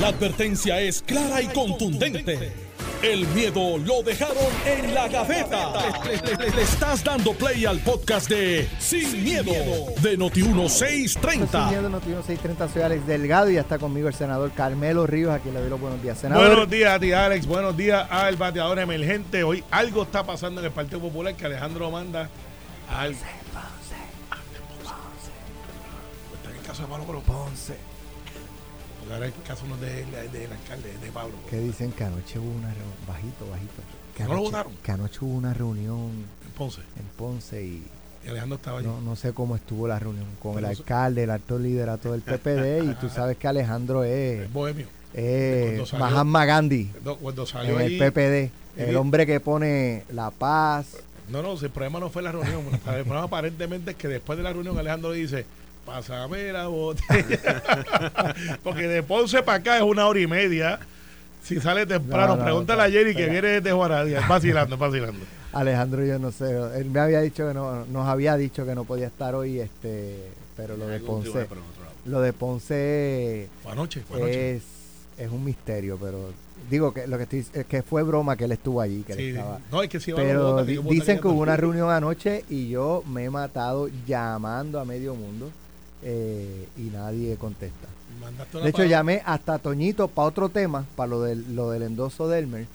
La advertencia es clara y contundente. El miedo lo dejaron en la gaveta. Le, le- le estás dando play al podcast de Sin, miedo, de Noti1630. Miedo Noticiero 630, soy Alex Delgado y ya está conmigo el senador Carmelo Ríos, a quien le doy los buenos días. Senador, Buenos días a ti, Alex. Buenos días al bateador emergente. Hoy algo está pasando en el Partido Popular que Alejandro manda al. Está en el caso de Pablo. Ponce, Porque ahora el caso no es de- de- del alcalde, es de Pablo. que dicen que anoche hubo una reunión, bajito, bajito. Que ¿No lo anoche- votaron? Que anoche hubo una reunión En Ponce. en Ponce y Y Alejandro estaba allí. no, no sé cómo estuvo la reunión con el Pero alcalde, el alto liderato del PPD y tú sabes que Alejandro es, Es bohemio. es Cuando salió- Mahatma Gandhi Cuando, cuando en salió el. PPD, el hombre que pone la paz. No, no, el problema no fue la reunión. el problema aparentemente es que después de la reunión Alejandro dice, pásame la botella. Porque de Ponce para acá es una hora y media. Si sale temprano, No, no, pregúntale a Jerry que viene desde Juaradía. Es vacilando, vacilando. Alejandro, yo no sé, él me había dicho que no, nos había dicho que no podía estar hoy, este, pero lo de Ponce, lo de Ponce Fue anoche, fue anoche. es, es un misterio, pero digo que lo que estoy es que fue broma que él estuvo allí, que él estaba. no, es que si va a Pero dicen que hubo una reunión anoche y yo me he matado llamando a medio mundo eh, y nadie contesta. De hecho, llamé hasta Toñito para otro tema, para lo del, lo del endoso de Elmer,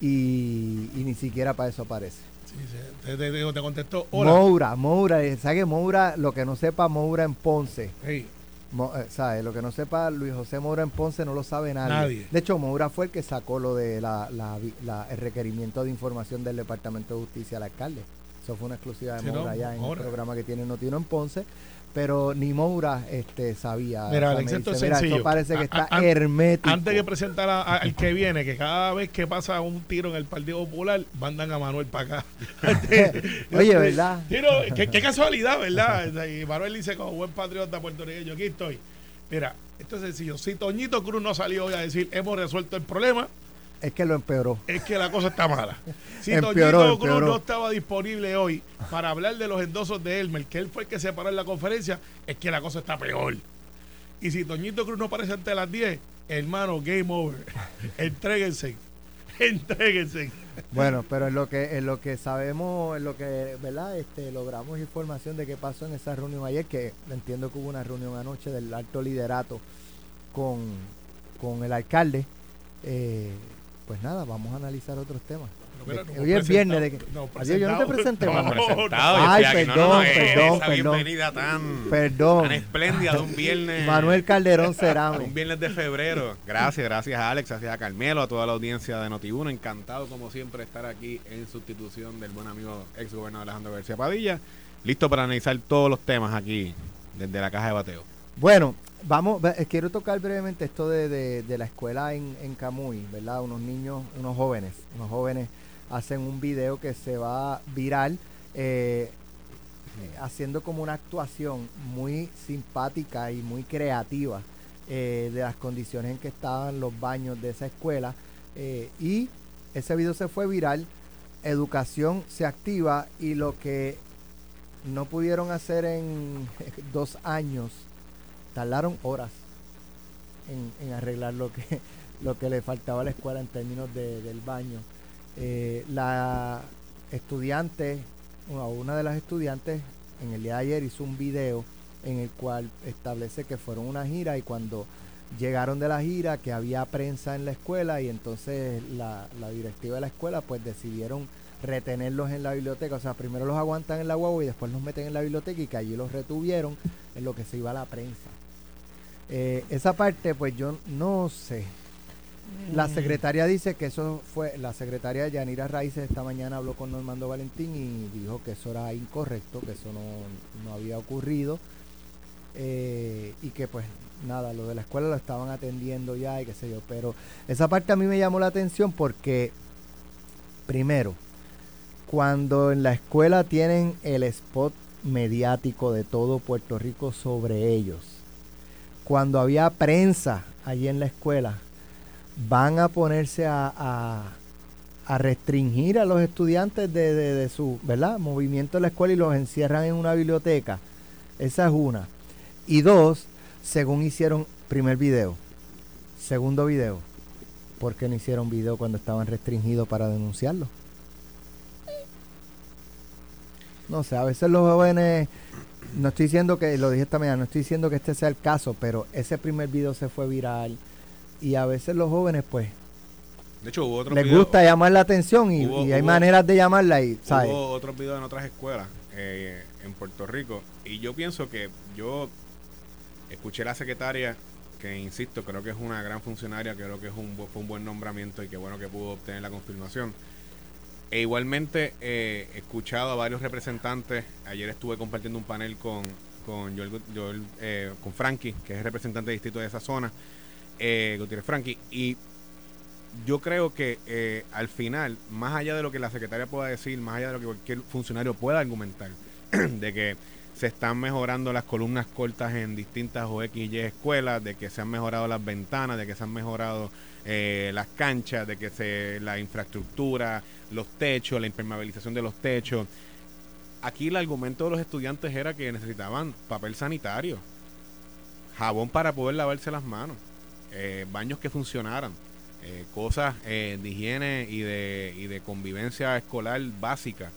y, y ni siquiera para eso aparece. Sí, sí, te, te- te- te contestó, hola. Moura, Moura, eh, ¿sabe que Moura, lo que no sepa Moura en Ponce, Hey, Mo- eh, ¿sabe? Lo que no sepa Luis José Moura en Ponce no lo sabe nadie. Nadie. De hecho, Moura fue el que sacó lo de la, la la- el requerimiento de información del Departamento de Justicia al alcalde. Eso fue una exclusiva de Sí, no, Moura allá en el programa que tiene Notino en Ponce. Pero ni Moura este, sabía. Mira, O sea, Alex, esto dice, es "Mira, sencillo. parece que está a- hermético. antes de presentar al que viene, que cada vez que pasa un tiro en el Partido Popular, mandan a Manuel para acá. Oye, ¿verdad? Tiro, qué, qué casualidad, ¿verdad? Y Manuel dice, como buen patriota puertorriqueño, aquí estoy. Mira, esto es sencillo. Si Toñito Cruz no salió hoy a decir, hemos resuelto el problema, Es que lo empeoró. es que la cosa está mala. Si Empeoró, Toñito Cruz empeoró. no estaba disponible hoy para hablar de los endosos de Elmer, que él fue el que se paró en la conferencia, es que la cosa está peor. Y si Toñito Cruz no aparece antes de las 10, hermano, game over. Entréguense. Entréguense. Bueno, pero en lo que en lo que sabemos, en lo que, ¿verdad? Este, logramos información de qué pasó en esa reunión ayer, que entiendo que hubo una reunión anoche del alto liderato con, con el alcalde. Eh, pues nada, vamos a analizar otros temas. Pero no hoy es viernes de que- presentado, no, Adiós, yo no te presenté. No, presentado. Ay, estoy aquí. perdón, eh, perdón, esa perdón. bienvenida tan, Perdón, tan espléndida de un viernes. Manuel Calderón Cerame. Un viernes de febrero. Gracias, gracias a Alex, gracias a Carmelo, a toda la audiencia de Noti1. Encantado, como siempre, de estar aquí en sustitución del buen amigo ex gobernador Alejandro García Padilla. Listo para analizar todos los temas aquí, desde la caja de bateo. Bueno, vamos, eh, quiero tocar brevemente esto de, de- la escuela en, en Camuy, ¿verdad? Unos niños, unos jóvenes, unos jóvenes hacen un video que se va viral, eh, haciendo como una actuación muy simpática y muy creativa eh, de las condiciones en que estaban los baños de esa escuela. eh, y ese video se fue viral, educación se activa y lo que no pudieron hacer en dos años, tardaron horas en, arreglar lo que, lo que le faltaba a la escuela en términos de- del baño. Eh, la estudiante, una, de las estudiantes, en el día de ayer hizo un video en el cual establece que fueron una gira y cuando llegaron de la gira que había prensa en la escuela y entonces la, la directiva de la escuela pues decidieron retenerlos en la biblioteca, o sea, primero los aguantan en la guagua y después los meten en la biblioteca y que allí los retuvieron en lo que se iba a la prensa. Eh, esa parte, pues yo no sé. La secretaria dice que eso fue, la secretaria Yanira Raíces esta mañana habló con Normando Valentín y dijo que eso era incorrecto, que eso no, no había ocurrido eh, y que pues nada, lo de la escuela lo estaban atendiendo ya y qué sé yo, pero esa parte a mí me llamó la atención porque primero, cuando en la escuela tienen el spot mediático de todo Puerto Rico sobre ellos, cuando había prensa allí en la escuela, van a ponerse a, restringir a los estudiantes de, de- de su ¿verdad? movimiento en la escuela y los encierran en una biblioteca. Esa es una. Y dos, según hicieron, primer video, Segundo video. ¿Por qué no hicieron video cuando estaban restringidos para denunciarlo? No sé, a veces los jóvenes, no estoy diciendo que, lo dije esta mañana, no estoy diciendo que este sea el caso, pero ese primer video se fue viral y a veces los jóvenes pues De hecho, hubo otros les gusta llamar la atención y, Hubo- y hay hubo- maneras de llamarla y, ¿sabes? Hubo otros videos en otras escuelas eh, en Puerto Rico. Y yo pienso que yo escuché a la secretaria que insisto creo que es una gran funcionaria creo que es un fue un buen nombramiento y que bueno que pudo obtener la confirmación e igualmente eh, he escuchado a varios representantes. Ayer estuve compartiendo un panel con con Joel, eh, con Frankie que es representante de distrito de esa zona eh, Gutiérrez Frankie. Y yo creo que eh, al final, más allá de lo que la secretaria pueda decir, más allá de lo que cualquier funcionario pueda argumentar, de que se están mejorando las columnas cortas en distintas o X y escuelas, de que se han mejorado las ventanas, de que se han mejorado eh, las canchas, de que se la infraestructura, los techos, la impermeabilización de los techos. Aquí el argumento de los estudiantes era que necesitaban papel sanitario, jabón para poder lavarse las manos, eh, baños que funcionaran, eh, cosas de higiene y de, y de convivencia escolar básica.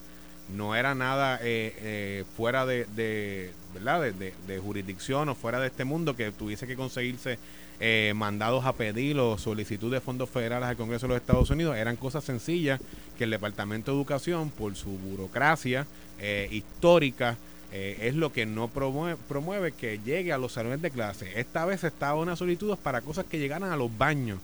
No era nada eh, eh, fuera de, ¿verdad? De, jurisdicción o fuera de este mundo que tuviese que conseguirse eh, mandados a pedir o solicitud de fondos federales al Congreso de los Estados Unidos. Eran cosas sencillas que el Departamento de Educación, por su burocracia eh, histórica, es lo que no promueve que llegue a los salones de clase. Esta vez estaba una solicitud para cosas que llegaran a los baños.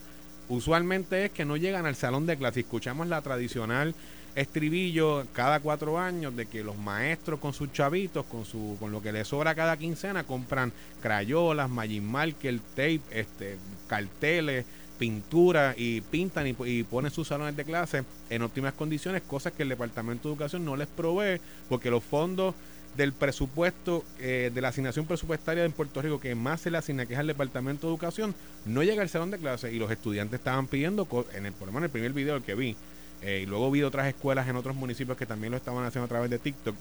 Usualmente es que no llegan al salón de clase. Escuchamos la tradicional estribillo cada cuatro años de que los maestros con sus chavitos, con su, con lo que les sobra cada quincena, compran crayolas, Magic Marker, tape, este, carteles, pintura y pintan y, y ponen sus salones de clase en óptimas condiciones, cosas que el Departamento de Educación no les provee porque los fondos del presupuesto, eh, de la asignación presupuestaria en Puerto Rico que más se le asigna, que es al Departamento de Educación, no llega al salón de clase y los estudiantes estaban pidiendo, en el, por lo menos en el primer video que vi, eh, y luego vi otras escuelas en otros municipios que también lo estaban haciendo a través de TikTok,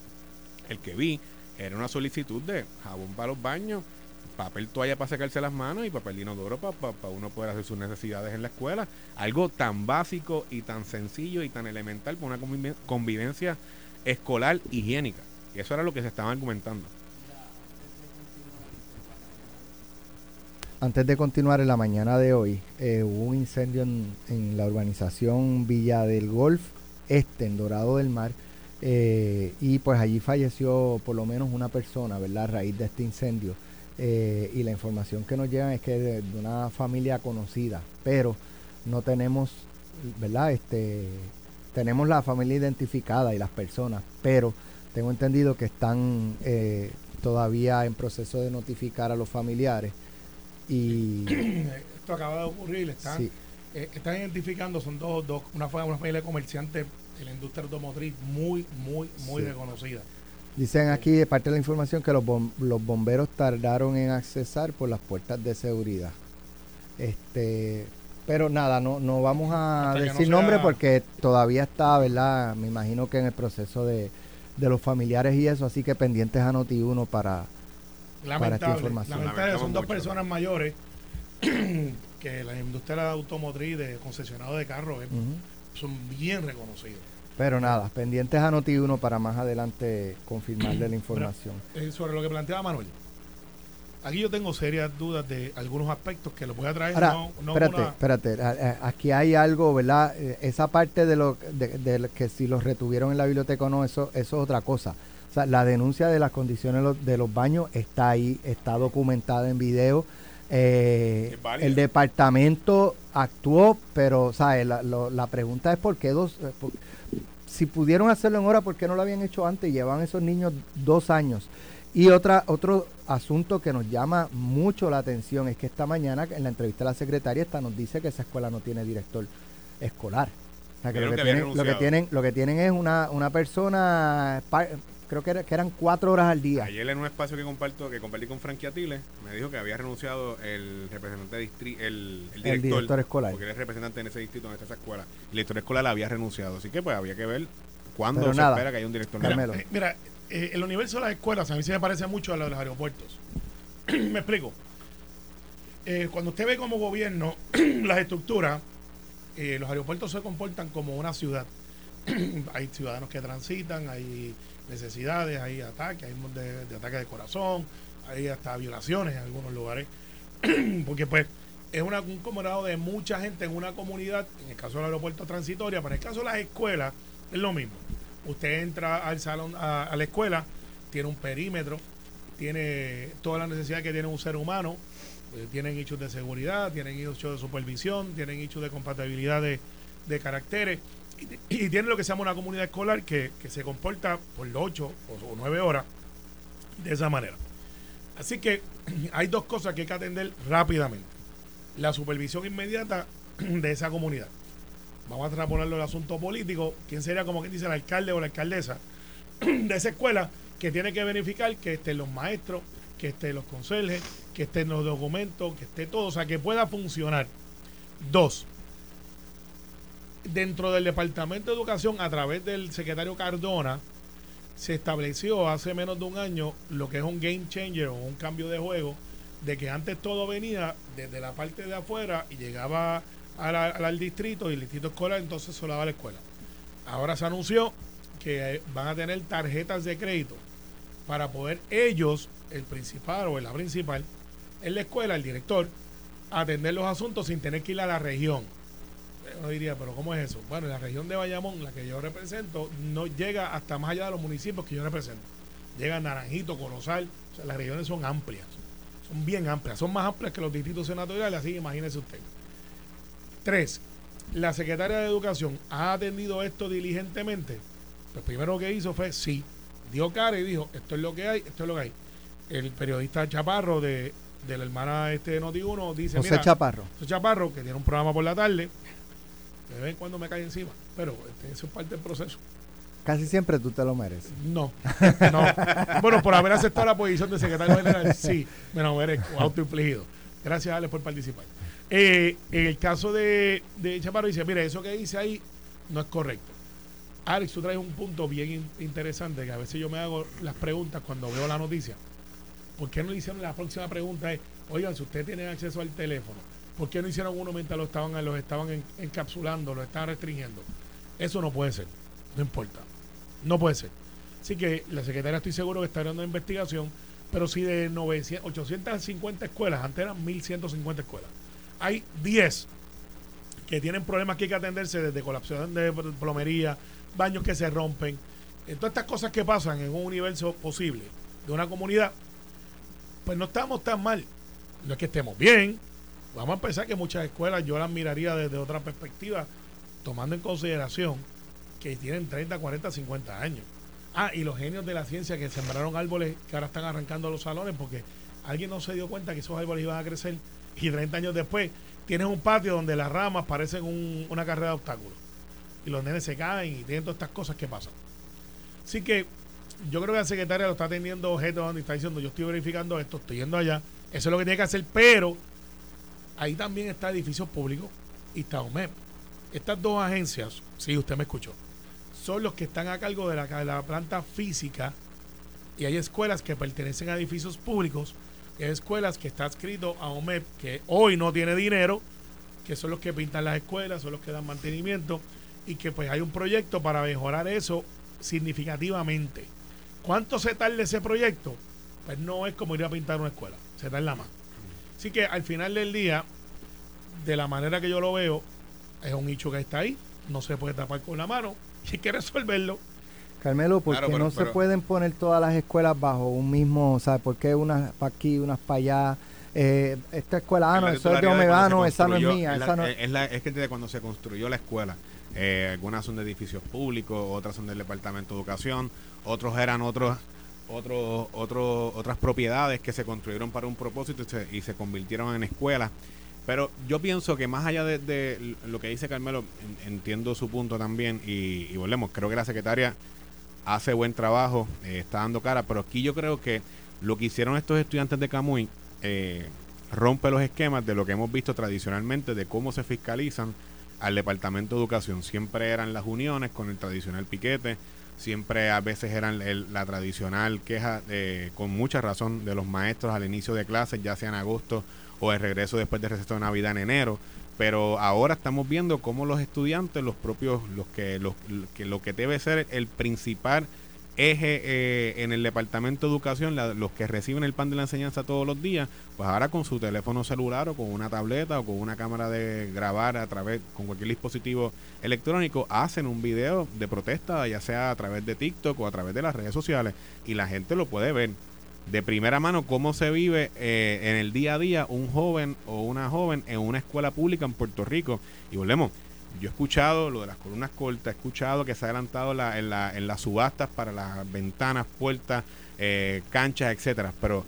el que vi era una solicitud de jabón para los baños, papel toalla para secarse las manos y papel inodoro para uno poder hacer sus necesidades en la escuela. Algo tan básico y tan sencillo y tan elemental para una conviven- convivencia escolar higiénica. Y eso era lo que se estaba argumentando. Antes de continuar en la mañana de hoy, eh, hubo un incendio en, la urbanización Villa del Golf Este, en Dorado del Mar, eh, y pues allí falleció por lo menos una persona, ¿verdad? A raíz de este incendio. Eh, y la información que nos llega es que de, de una familia conocida, pero no tenemos, ¿verdad? Este, tenemos la familia identificada y las personas, pero tengo entendido que están todavía en proceso de notificar a los familiares y Esto acaba de ocurrir, están, sí, eh, están identificando, son dos, dos una, una familia de comerciantes de la industria automotriz muy, muy, muy Sí. reconocida. dicen aquí de parte de la información que los, bom- los bomberos tardaron en accesar por las puertas de seguridad. Este, pero nada, no, no vamos a Hasta no decir sea- nombre porque todavía está, ¿verdad? Me imagino que en el proceso de, de los familiares y eso, así que pendientes a Noti1 para... Lamentable, información. lamentable, son dos mucho. personas mayores que la industria automotriz de concesionado de carros eh, son bien reconocidos. Pero nada, pendientes a Noti1 para más adelante confirmarle la información. Eh, sobre lo que planteaba Manuel, aquí yo tengo serias dudas de algunos aspectos que los voy a traer. Ahora, no, no espérate, una- espérate. Aquí hay algo, ¿verdad? Eh, Esa parte de lo de, de que si los retuvieron en la biblioteca o no, eso, eso es otra cosa. O sea, la denuncia de las condiciones de los, baños está ahí, está documentada en video. Eh, el departamento actuó, pero, ¿sabes? La, lo- la pregunta es por qué dos... eh, por- si pudieron hacerlo en hora, ¿por qué no lo habían hecho antes? Llevan esos niños dos años. Y otra, otro asunto que nos llama mucho la atención es que esta mañana en la entrevista a la secretaria esta nos dice que esa escuela no tiene director escolar. O sea, que lo, que tienen, lo que tienen, lo que tienen es una, una persona, creo que, era- que eran cuatro horas al día. Ayer en un espacio que comparto, que compartí con Frankie Atile, me dijo que había renunciado el representante de distri- el, el director, director escolar. porque él es representante en ese distrito, en esa escuela. El director escolar había renunciado, así que pues había que ver cuándo Pero se nada. espera que haya un director Mira, eh, mira, eh, el universo de las escuelas a mí sí me parece mucho a lo de los aeropuertos. me explico. eh, cuando usted ve como gobierno las estructuras, eh, los aeropuertos se comportan como una ciudad. hay ciudadanos que transitan, hay necesidades, hay ataques, hay de, ataques de corazón, hay hasta violaciones en algunos lugares. Porque pues es un conglomerado de mucha gente en una comunidad, en el caso del aeropuerto transitoria, pero en el caso de las escuelas es lo mismo. Usted entra al salón, a, la escuela, tiene un perímetro, tiene toda la necesidad que tiene un ser humano, eh, tienen hechos de seguridad, tienen hechos de supervisión, tienen hechos de compatibilidad de, de caracteres y, tienen lo que se llama una comunidad escolar que, que se comporta por 8 o 9 horas de esa manera. Así que hay dos cosas que hay que atender rápidamente. La supervisión inmediata de esa comunidad. Vamos a extrapolarlo al asunto político. ¿Quién sería como quien dice el alcalde o la alcaldesa de esa escuela que tiene que verificar que estén los maestros, que estén los conserjes, que estén los documentos, que esté todo, o sea, que pueda funcionar. Dos, dentro del Departamento de Educación, a través del secretario Cardona, se estableció hace menos de un año lo que es un game changer o un cambio de juego, de que antes todo venía desde la parte de afuera y llegaba al, distrito y el distrito escolar entonces se lo daba la escuela. Ahora se anunció que eh, van a tener tarjetas de crédito para poder ellos, el principal o la principal, en la escuela, el director, atender los asuntos sin tener que ir a la región. Uno diría, pero ¿cómo es eso? Bueno, la región de Bayamón, la que yo represento, no llega hasta más allá de los municipios que yo represento. Llega Naranjito, Corozal, o sea, las regiones son amplias, son bien amplias, son más amplias que los distritos senatoriales, así que imagínese usted. Tres, la secretaria de Educación ha atendido esto diligentemente. Pues primero que hizo fue sí, dio cara y dijo, esto es lo que hay, esto es lo que hay. El periodista Chaparro de, de la hermana este de Noti1 dice, José mira, Chaparro. José Chaparro, que tiene un programa por la tarde, de vez en cuando me cae encima, pero este, eso es parte del proceso. Casi siempre tú te lo mereces. No, no. Bueno, por haber aceptado la posición de secretario general, sí, me lo merezco, autoinfligido. Gracias, Alex, por participar. Eh, en el caso de, de Chaparro, dice: Mire, eso que dice ahí no es correcto. Alex, tú traes un punto bien in- interesante que a veces yo me hago las preguntas cuando veo la noticia. ¿Por qué no le hicieron la próxima pregunta? Es, oigan, si ustedes tienen acceso al teléfono, ¿por qué no hicieron uno mientras lo estaban, los estaban en- encapsulando, lo estaban restringiendo? Eso no puede ser, no importa. No puede ser. Así que la secretaria estoy seguro que está una investigación, pero si de 900, 850 escuelas, antes eran 1150 escuelas, hay 10 que tienen problemas que hay que atenderse desde colapsación de plomería, baños que se rompen, en todas estas cosas que pasan en un universo posible de una comunidad, pues no estamos tan mal. No es que estemos bien. Vamos a pensar que muchas escuelas yo las miraría desde otra perspectiva, tomando en consideración que tienen 30, 40, 50 años. Ah, y los genios de la ciencia que sembraron árboles que ahora están arrancando los salones porque alguien no se dio cuenta que esos árboles iban a crecer y 30 años después tienes un patio donde las ramas parecen un- una carrera de obstáculos y los nenes se caen y tienen todas estas cosas que pasan. Así que yo creo que la secretaria lo está teniendo objeto donde está diciendo yo estoy verificando esto, estoy yendo allá, eso es lo que tiene que hacer, pero ahí también está edificios públicos y está OMEP. Estas dos agencias, sí, usted me escuchó, son los que están a cargo de la, de la planta física y hay escuelas que pertenecen a edificios públicos, y hay escuelas que está adscrito a OMEP, que hoy no tiene dinero, que son los que pintan las escuelas, son los que dan mantenimiento y que pues hay un proyecto para mejorar eso significativamente. ¿Cuánto se tarda ese proyecto? Pues no es como ir a pintar una escuela, se tarda más. Así que al final del día, de la manera que yo lo veo, es un hecho que está ahí, no se puede tapar con la mano y hay que resolverlo. Carmelo, ¿por Claro, qué pero- no se pueden poner todas las escuelas bajo un mismo, o sea, por qué unas para aquí, unas para allá? Eh, esta escuela, ah, no, eso es de Omegano, esa no es mía, es la- esa no es, la- es que desde cuando se construyó la escuela, eh, algunas son de edificios públicos, otras son del Departamento de Educación, otros eran otros otros otros otras propiedades que se construyeron para un propósito y se, convirtieron en escuelas. Pero yo pienso que más allá de, lo que dice Carmelo, en- entiendo su punto también y, y volvemos, creo que la secretaria hace buen trabajo, eh, está dando cara, pero aquí yo creo que lo que hicieron estos estudiantes de Camuy eh, rompe los esquemas de lo que hemos visto tradicionalmente de cómo se fiscalizan al Departamento de Educación. Siempre eran las uniones con el tradicional piquete, siempre a veces eran el- la tradicional queja, eh, con mucha razón, de los maestros al inicio de clases, ya sea en agosto o el regreso después del receso de Navidad en enero. Pero ahora estamos viendo cómo los estudiantes, los propios, los que, los, que lo que debe ser el principal eje eh, en el departamento de educación, los que reciben el pan de la enseñanza todos los días, pues ahora con su teléfono celular o con una tableta o con una cámara de grabar a través, con cualquier dispositivo electrónico, hacen un video de protesta, ya sea a través de TikTok o a través de las redes sociales, y la gente lo puede ver de primera mano cómo se vive eh, en el día a día un joven o una joven en una escuela pública en Puerto Rico. Y volvemos, yo he escuchado lo de las columnas cortas, he escuchado que se ha adelantado la, en, la, en las subastas para las ventanas, puertas, eh, canchas, etcétera, pero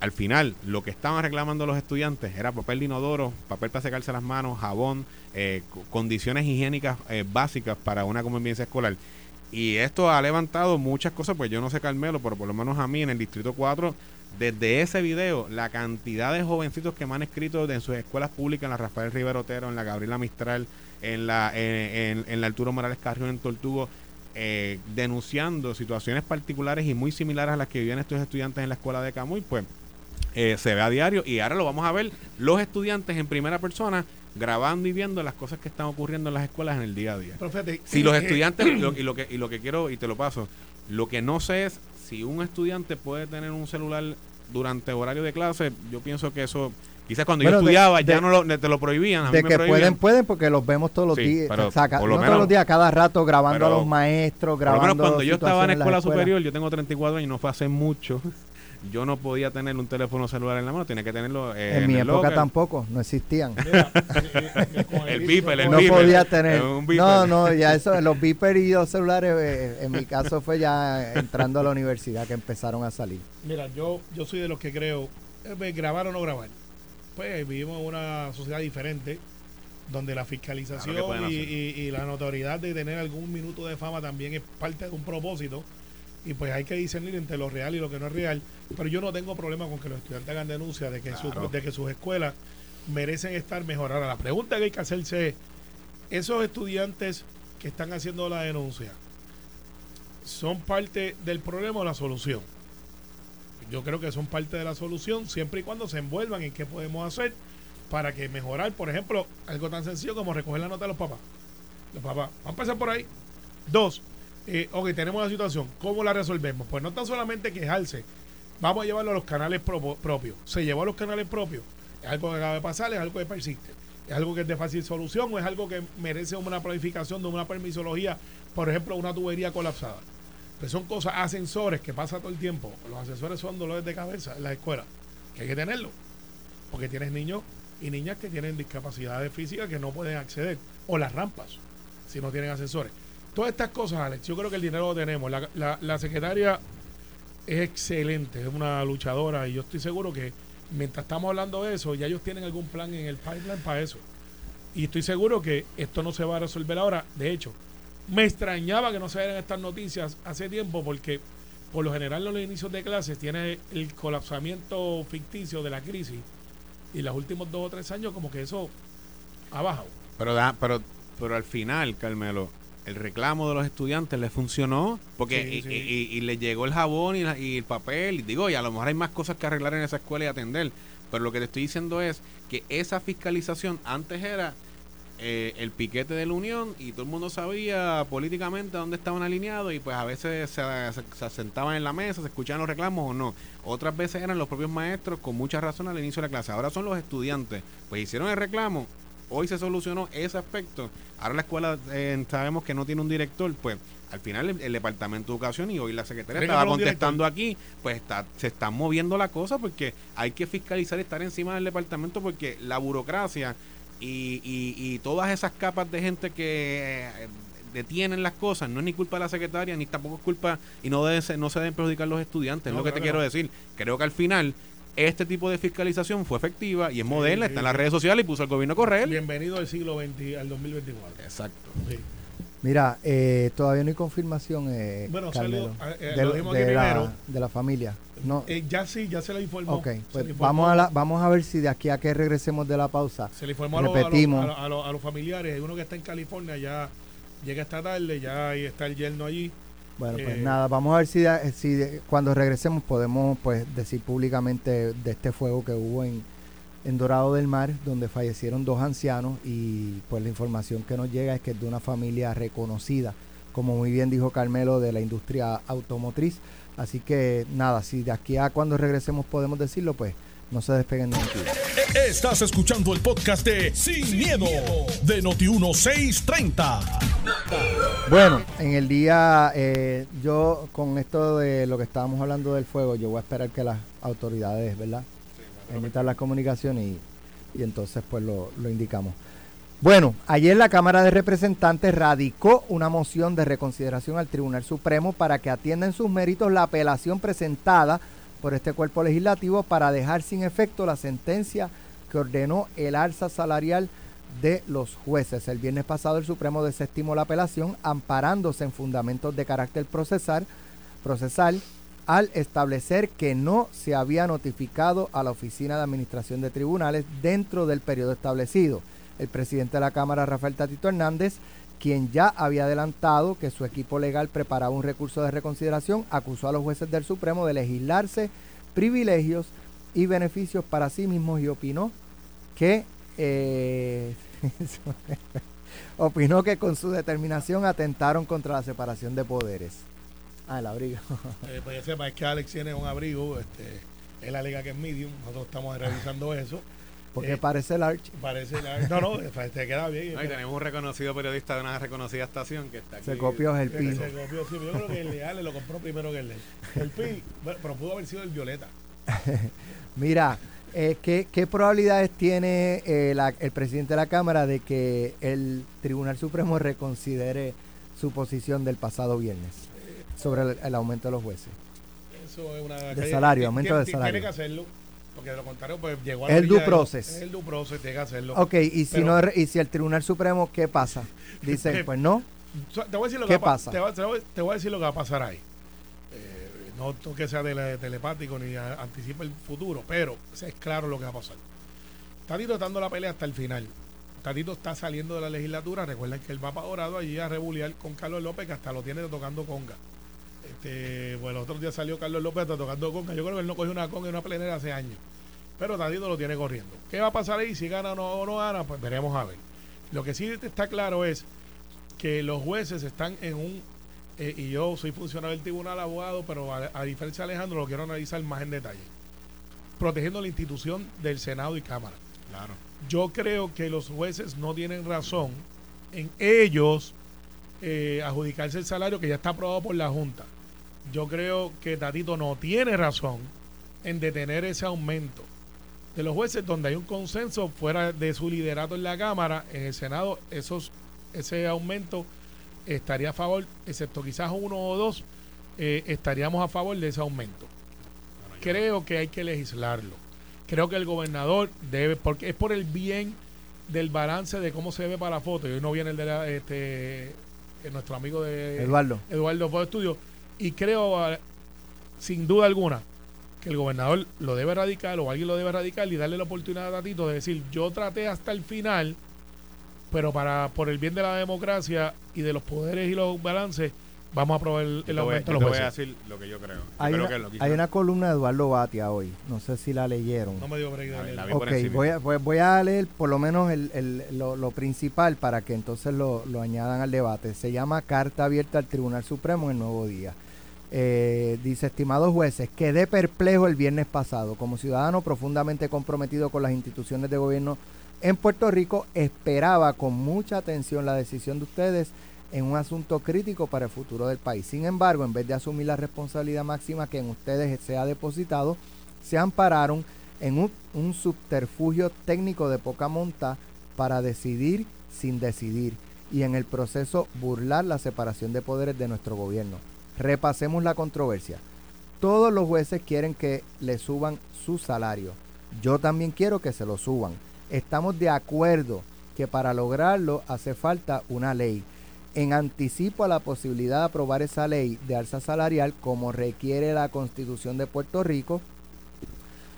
al final lo que estaban reclamando los estudiantes era papel de inodoro, papel para secarse las manos, jabón, eh, condiciones higiénicas eh, básicas para una convivencia escolar. Y esto ha levantado muchas cosas, pues yo no sé Carmelo, pero por lo menos a mí en el Distrito 4 desde ese video, la cantidad de jovencitos que me han escrito en sus escuelas públicas, en la Rafael Rivero Otero, en la Gabriela Mistral, en la, en, en, la Arturo Morales Carrión en Tortugo, eh, denunciando situaciones particulares y muy similares a las que vivían estos estudiantes en la escuela de Camuy, pues eh, se ve a diario y ahora lo vamos a ver los estudiantes en primera persona grabando y viendo las cosas que están ocurriendo en las escuelas en el día a día. si los estudiantes, y, lo que, y lo que quiero, y te lo paso, lo que no sé es si un estudiante puede tener un celular durante horario de clase, yo pienso que eso Quizás cuando yo estudiaba ya no lo, te lo prohibían. de que pueden, pueden, porque los vemos todos los días. no todos los días, cada rato grabando a los maestros, grabando. Por lo menos cuando yo estaba en escuela, escuela superior, yo tengo 34 años y no fue hace mucho yo no podía tener un teléfono celular en la mano, tenía que tenerlo eh, en, mi época tampoco, no existían. el beeper, el no podía tener. No, no, ya eso, los beeper y los celulares, eh, en mi caso fue ya entrando a la universidad que empezaron a salir. Mira, yo, yo soy de los que creo, eh, grabar o no grabar. Pues vivimos en una sociedad diferente donde la fiscalización y, y, la notoriedad de tener algún minuto de fama también es parte de un propósito y pues hay que discernir entre lo real y lo que no es real. Pero yo no tengo problema con que los estudiantes hagan denuncia de que, de que sus escuelas merecen estar mejoradas. La pregunta que hay que hacerse es, esos estudiantes que están haciendo la denuncia, ¿son parte del problema o la solución? Yo creo que son parte de la solución siempre y cuando se envuelvan en qué podemos hacer para que mejorar, por ejemplo, algo tan sencillo como recoger la nota de los papás. Los papás, vamos a empezar por ahí. Dos, eh, ok, tenemos la situación, ¿cómo la resolvemos? Pues no tan solamente quejarse, vamos a llevarlo a los canales propios. Se llevó a los canales propios, es algo que acaba de pasar, es algo que persiste, es algo que es de fácil solución o es algo que merece una planificación de una permisología, por ejemplo, una tubería colapsada. Pues son cosas, ascensores que pasa todo el tiempo. Los ascensores son dolores de cabeza en la escuela, que hay que tenerlo, porque tienes niños y niñas que tienen discapacidades físicas que no pueden acceder, o las rampas, si no tienen ascensores. Todas estas cosas, Alex, yo creo que el dinero lo tenemos. La, secretaria es excelente, es una luchadora y yo estoy seguro que mientras estamos hablando de eso, ya ellos tienen algún plan en el pipeline para eso. Y estoy seguro que esto no se va a resolver ahora. De hecho, me extrañaba que no se dieran estas noticias hace tiempo porque por lo general en los inicios de clases tiene el colapsamiento ficticio de la crisis y los últimos dos o tres años como que eso ha bajado. Pero, pero, pero al final, Carmelo, el reclamo de los estudiantes le funcionó porque y, le llegó el jabón y, el papel. Y digo y a lo mejor hay más cosas que arreglar en esa escuela y atender. Pero lo que te estoy diciendo es que esa fiscalización antes era eh, el piquete de la unión y todo el mundo sabía políticamente dónde estaban alineados y pues a veces se, se, sentaban en la mesa, se escuchaban los reclamos o no. Otras veces eran los propios maestros con mucha razón al inicio de la clase. Ahora son los estudiantes. Pues hicieron el reclamo hoy se solucionó ese aspecto. Ahora la escuela eh, sabemos que no tiene un director, pues al final el, Departamento de Educación y hoy la Secretaría estaba contestando aquí, pues está, se está moviendo la cosa porque hay que fiscalizar y estar encima del departamento porque la burocracia y, y, todas esas capas de gente que eh, detienen las cosas no es ni culpa de la secretaria ni tampoco es culpa y no, debe no se deben perjudicar los estudiantes, es lo que te quiero decir. Creo que al final este tipo de fiscalización fue efectiva y es moderna, está en las redes sociales y puso al gobierno a correr. Bienvenido al siglo XX, al 2024. Exacto. Mira, eh, todavía no hay confirmación, eh, bueno, salió, eh, de, de, la, de, la, familia. No. Eh, ya sí, ya se le informó. Ok, pues vamos, a la, vamos a ver si de aquí a que regresemos de la pausa. Se le informó Repetimos. A, a, los familiares. Hay uno que está en California, ya llega esta tarde, ya ahí está el yerno allí. Bueno, pues eh, nada, vamos a ver si, si cuando regresemos podemos pues decir públicamente de este fuego que hubo en, en Dorado del Mar, donde fallecieron dos ancianos y pues la información que nos llega es que es de una familia reconocida, como muy bien dijo Carmelo, de la industria automotriz. Así que nada, si de aquí a cuando regresemos podemos decirlo, pues no se despeguen de aquí. Estás escuchando el podcast de Sin, miedo, de Noti1630. Bueno, en el día, eh, yo con esto de lo que estábamos hablando del fuego, yo voy a esperar que las autoridades, ¿verdad? Emitan las comunicaciones y, y entonces pues lo, lo indicamos. Bueno, ayer la Cámara de Representantes radicó una moción de reconsideración al Tribunal Supremo para que atienda en sus méritos la apelación presentada por este cuerpo legislativo para dejar sin efecto la sentencia que ordenó el alza salarial de los jueces. El viernes pasado el Supremo desestimó la apelación amparándose en fundamentos de carácter procesal, procesal al establecer que no se había notificado a la Oficina de Administración de Tribunales dentro del periodo establecido. El presidente de la Cámara, Rafael Tatito Hernández, quien ya había adelantado que su equipo legal preparaba un recurso de reconsideración, acusó a los jueces del Supremo de legislarse privilegios y beneficios para sí mismos y opinó que eh, opinó que con su determinación atentaron contra la separación de poderes. Ah, el abrigo. Eh, pues que sepa, es que Alex tiene un abrigo, este, él alega que es medium, nosotros estamos revisando eso. Porque Eh, parece el arch. Parece la- No, no, te queda bien. Ahí tenemos un reconocido periodista de una reconocida estación que está aquí. Se copió el Se- pijo. se copió, sí, yo creo que el Leal lo compró primero que el Leal. El Pi, bueno, pero pudo haber sido el Violeta. Mira, eh, ¿qué, qué probabilidades tiene eh, la- el presidente de la Cámara de que el Tribunal Supremo reconsidere su posición del pasado viernes sobre el, el aumento de los jueces? Eso es una. De salario, aumento tiene, de tiene salario. que hacerlo, porque de lo contrario, pues llegó a El la due orilla de- process. El due process, tiene que hacerlo. Ok, y si, Pero- no, y si el Tribunal Supremo, ¿qué pasa? Dicen, pues no. So- Te voy a decir lo ¿Qué que pasa? Te voy, te voy- te voy a decir lo que va a pasar ahí. Eh, no que sea tele- telepático ni a- anticipe el futuro, pero es claro lo que va a pasar. Tatito está dando la pelea hasta el final. Tatito está saliendo de la legislatura. Recuerden que él va para Dorado allí a rebuliar con Carlos López, que hasta lo tiene tocando conga. Este, bueno, el otro día salió Carlos López hasta tocando conga. Yo creo que él no cogió una conga en una plenera hace años. Pero Tatito lo tiene corriendo. ¿Qué va a pasar ahí? Si gana o no, o no gana, pues veremos a ver. Lo que sí está claro es que los jueces están en un, eh, y yo soy funcionario del tribunal abogado, pero a, a diferencia de Alejandro lo quiero analizar más en detalle, protegiendo la institución del Senado y Cámara. Claro. Yo creo que los jueces no tienen razón en ellos eh, adjudicarse el salario que ya está aprobado por la Junta. Yo creo que Tatito no tiene razón en detener ese aumento de los jueces donde hay un consenso fuera de su liderato en la Cámara, en el Senado, esos, ese aumento estaría a favor, excepto quizás uno o dos, eh, estaríamos a favor de ese aumento. Creo que hay que legislarlo. Creo que el gobernador debe, porque es por el bien del balance de cómo se ve para la foto. Y hoy no viene el de la- este, nuestro amigo de Eduardo. Eduardo Estudio. Y creo, ah, sin duda alguna, que el gobernador lo debe radicar o alguien lo debe radicar y darle la oportunidad a Tatito de decir, yo traté hasta el final, pero para por el bien de la democracia y de los poderes y los balances, vamos a aprobar el, el voy, aumento te voy a decir lo que yo creo. Yo Hay creo una, que lo quiso- hay una columna de Eduardo Batia hoy. No sé si la leyeron. No me dio break de por Ok, voy a, voy, voy a leer por lo menos el, el- lo, lo principal para que entonces lo, lo añadan al debate. Se llama Carta Abierta al Tribunal Supremo en Nuevo Día. Eh, dice, estimados jueces, quedé perplejo el viernes pasado. Como ciudadano profundamente comprometido con las instituciones de gobierno en Puerto Rico, esperaba con mucha atención la decisión de ustedes en un asunto crítico para el futuro del país. Sin embargo, en vez de asumir la responsabilidad máxima que en ustedes se ha depositado, se ampararon en un, un subterfugio técnico de poca monta para decidir sin decidir y en el proceso burlar la separación de poderes de nuestro gobierno. Repasemos la controversia. Todos los jueces quieren que le suban su salario. Yo también quiero que se lo suban. Estamos de acuerdo que para lograrlo hace falta una ley. En anticipo a la posibilidad de aprobar esa ley de alza salarial como requiere la Constitución de Puerto Rico,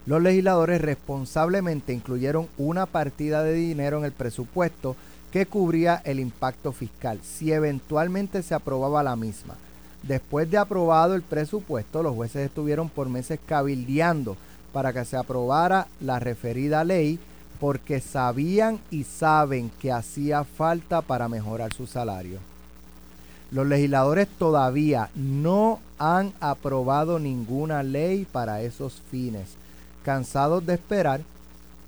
los legisladores responsablemente incluyeron una partida de dinero en el presupuesto que cubría el impacto fiscal si eventualmente se aprobaba la misma. Después de aprobado el presupuesto, los jueces estuvieron por meses cabildeando para que se aprobara la referida ley porque sabían y saben que hacía falta para mejorar su salario. Los legisladores todavía no han aprobado ninguna ley para esos fines. Cansados de esperar,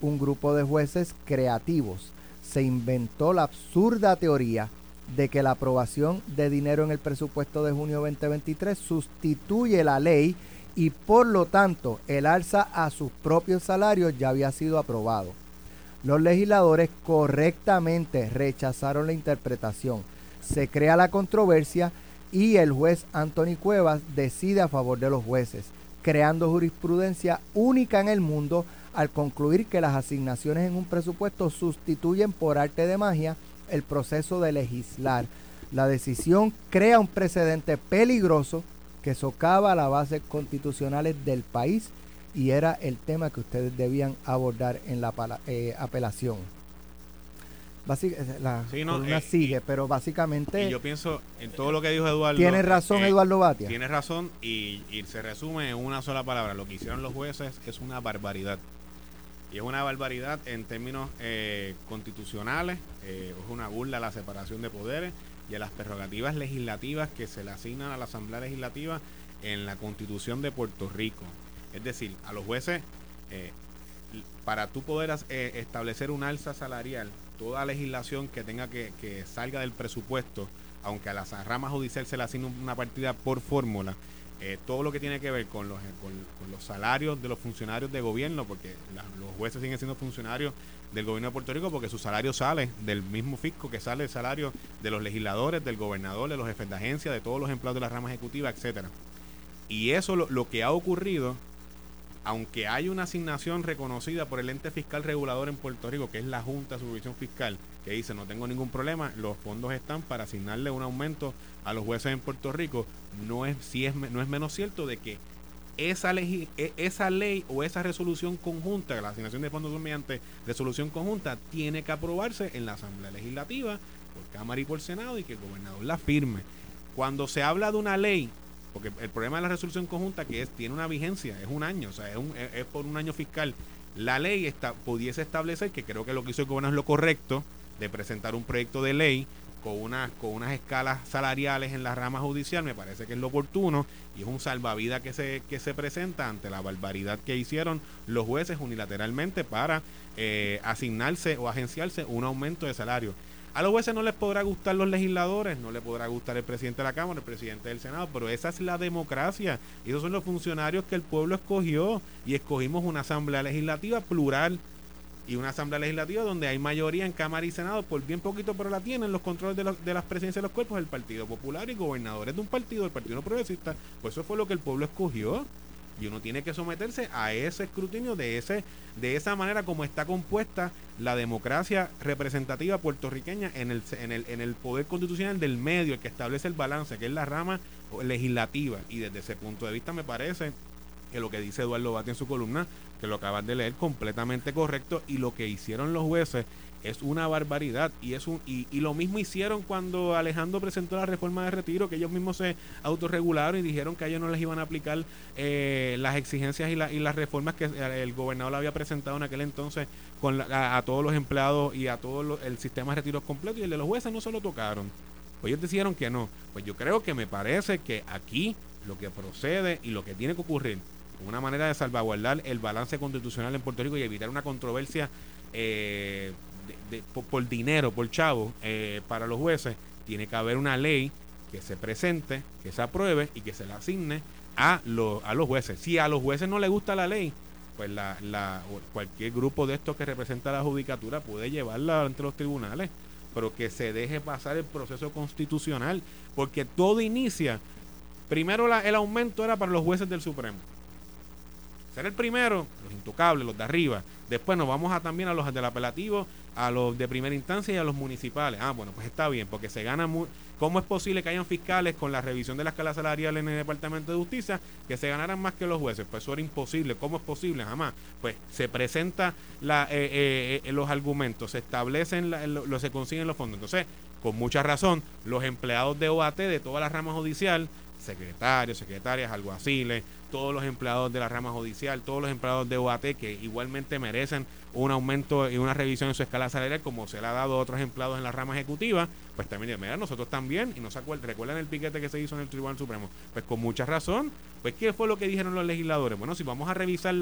un grupo de jueces creativos se inventó la absurda teoría de que la aprobación de dinero en el presupuesto de junio 2023 sustituye la ley y por lo tanto el alza a sus propios salarios ya había sido aprobado. Los legisladores correctamente rechazaron la interpretación. Se crea la controversia y el juez Anthony Cuevas decide a favor de los jueces, creando jurisprudencia única en el mundo al concluir que las asignaciones en un presupuesto sustituyen por arte de magia el proceso de legislar. La decisión crea un precedente peligroso que socava las bases constitucionales del país y era el tema que ustedes debían abordar en la eh, apelación. la eh, sigue, pero básicamente... yo pienso en todo lo que dijo Eduardo... Tiene razón eh, Eduardo Batia. Tiene razón y, se resume en una sola palabra. Lo que hicieron los jueces es una barbaridad. Y es una barbaridad en términos constitucionales, es una burla a la separación de poderes y a las prerrogativas legislativas que se le asignan a la Asamblea Legislativa en la Constitución de Puerto Rico. Es decir, a los jueces, eh, para tú poder eh, establecer un alza salarial, toda legislación que tenga que, que salga del presupuesto, aunque a la rama judicial se le asigne una partida por fórmula, eh, todo lo que tiene que ver con los, con, los salarios de los funcionarios de gobierno, porque los jueces siguen siendo funcionarios del gobierno de Puerto Rico, porque su salario sale del mismo fisco que sale el salario de los legisladores, del gobernador, de los jefes de agencia, de todos los empleados de la rama ejecutiva, etcétera. Y eso lo, lo que ha ocurrido aunque hay una asignación reconocida por el ente fiscal regulador en Puerto Rico, que es la Junta de Supervisión Fiscal, que dice no tengo ningún problema, los fondos están para asignarle un aumento a los jueces en Puerto Rico, no es, si es, no es menos cierto de que esa ley, e, esa ley o esa resolución conjunta, la asignación de fondos mediante resolución conjunta, tiene que aprobarse en la Asamblea Legislativa, por Cámara y por Senado, y que el gobernador la firme. Cuando se habla de una ley porque el problema de la resolución conjunta que es tiene una vigencia, es un año, o sea, es, por un año fiscal. La ley está, pudiese establecer, que creo que lo que hizo el gobierno es lo correcto, de presentar un proyecto de ley con, una, con unas escalas salariales en la rama judicial, me parece que es lo oportuno y es un salvavidas que se, que se presenta ante la barbaridad que hicieron los jueces unilateralmente para eh, asignarse o agenciarse un aumento de salario. A los jueces no les podrá gustar los legisladores, no les podrá gustar el presidente de la Cámara, el presidente del Senado, pero esa es la democracia. Y esos son los funcionarios que el pueblo escogió y escogimos una asamblea legislativa plural y una asamblea legislativa donde hay mayoría en Cámara y Senado, por bien poquito, pero la tienen los controles de, de las presidencias de los cuerpos, el Partido Popular y gobernadores de un partido, el Partido Progresista. Pues eso fue lo que el pueblo escogió y uno tiene que someterse a ese escrutinio de ese de esa manera como está compuesta la democracia representativa puertorriqueña en el, en el, en el poder constitucional del medio, el que establece el balance, que es la rama legislativa. Y desde ese punto de vista me parece que lo que dice Eduardo Bati en su columna, que lo acabas de leer, completamente correcto, y lo que hicieron los jueces es una barbaridad y es un y, lo mismo hicieron cuando Alejandro presentó la reforma de retiro que ellos mismos se autorregularon y dijeron que a ellos no les iban a aplicar eh, las exigencias y, y, las reformas que el gobernador había presentado en aquel entonces con a, todos los empleados y a todo el sistema de retiros completo y el de los jueces no se lo tocaron. Pues ellos decidieron que no. Pues yo creo que me parece que aquí lo que procede y lo que tiene que ocurrir una manera de salvaguardar el balance constitucional en Puerto Rico y evitar una controversia eh, por, dinero, por chavo, eh, para los jueces, tiene que haber una ley que se presente, que se apruebe y que se la asigne a, los a los jueces. Si a los jueces no les gusta la ley, pues la, cualquier grupo de estos que representa la judicatura puede llevarla ante los tribunales, pero que se deje pasar el proceso constitucional, porque todo inicia. Primero el aumento era para los jueces del Supremo. Ser el primero, los intocables, los de arriba. Después nos vamos a también a los del apelativo a los de primera instancia y a los municipales. Ah, bueno, pues está bien, porque se gana muy... ¿Cómo es posible que hayan fiscales con la revisión de la escala salarial en el Departamento de Justicia que se ganaran más que los jueces? Pues eso era imposible. ¿Cómo es posible? Jamás. Pues se presentan la, eh, eh, eh, los argumentos, se establecen, lo, se consiguen los fondos. Entonces, con mucha razón, los empleados de OAT de toda la rama judicial secretarios, secretarias, alguaciles, todos los empleados de la rama judicial, todos los empleados de UAT que igualmente merecen un aumento y una revisión en su escala salarial como se le ha dado a otros empleados en la rama ejecutiva, pues también, mira, nosotros también, y no se acuerdan, recuerdan el piquete que se hizo en el Tribunal Supremo, pues con mucha razón, pues ¿qué fue lo que dijeron los legisladores? Bueno, si vamos a revisar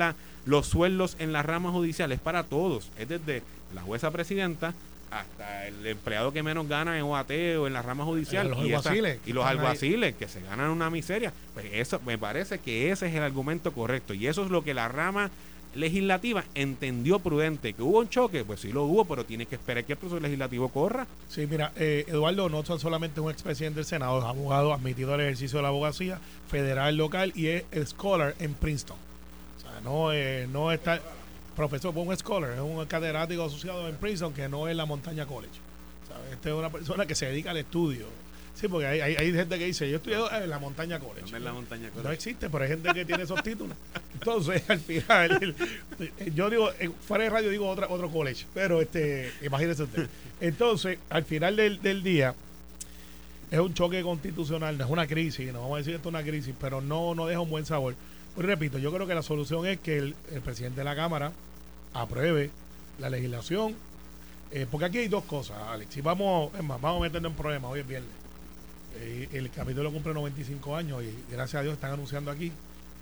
los sueldos en la rama judicial, es para todos, es desde la jueza presidenta hasta el empleado que menos gana en OAT o en la rama judicial. Los y, esa- y los alguaciles que se ganan una miseria. Pues eso me parece que ese es el argumento correcto. Y eso es lo que la rama legislativa entendió prudente. Que hubo un choque, pues sí lo hubo, pero tiene que esperar que el proceso legislativo corra. Sí, mira, eh, Eduardo no es solamente un expresidente del Senado, es abogado admitido al ejercicio de la abogacía federal local y es scholar en Princeton. O sea, no, eh, no está profesor, un scholar, es un catedrático asociado en Princeton que no es la Montaña College. ¿sabes? Este es una persona que se dedica al estudio. Sí, porque hay, hay, hay gente que dice, yo estudié en la Montaña College. ¿Dónde es la montaña? No existe, pero hay gente que tiene esos títulos. Entonces, al final, yo digo, fuera de radio digo otra, otro college, pero este, imagínese usted. Entonces, al final del, del día, es un choque constitucional, no es una crisis, no vamos a decir que esto es una crisis, pero no, no deja un buen sabor. Pues repito, yo creo que la solución es que el, el presidente de la Cámara apruebe la legislación, eh, porque aquí hay dos cosas, Alex. Si vamos, es más, vamos a meternos en problemas, hoy es viernes. Eh, el capítulo cumple 95 años y gracias a Dios están anunciando aquí.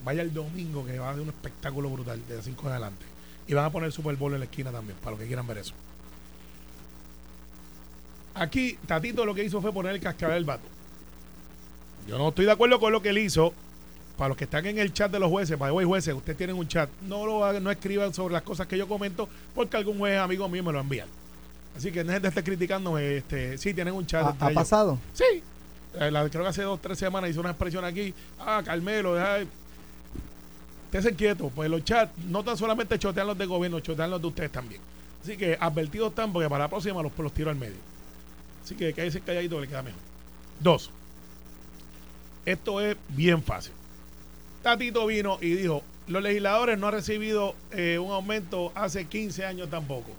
Vaya el domingo que va a haber un espectáculo brutal de 5 en adelante. Y van a poner Super Bowl en la esquina también, para los que quieran ver eso. Aquí, Tatito lo que hizo fue poner el cascabel del vato. Yo no estoy de acuerdo con lo que él hizo. Para los que están en el chat de los jueces, para hoy jueces, ustedes tienen un chat. No lo hagan, no escriban sobre las cosas que yo comento, porque algún juez amigo mío me lo envían. Así que no gente esté criticando. Este, sí, tienen un chat. ¿Ha, entre ha ellos. pasado? Sí. Eh, la- creo que hace dos, tres semanas hizo una expresión aquí. Ah, Carmelo, deja. Esténse quietos. Pues los chats no tan solamente chotean los de gobierno, chotean los de ustedes también. Así que advertidos están porque para la próxima los, los tiro al medio. Así que cállese calladito que le queda mejor. Dos. Esto es bien fácil. Tatito vino y dijo, los legisladores no han recibido eh, un aumento hace 15 años tampoco.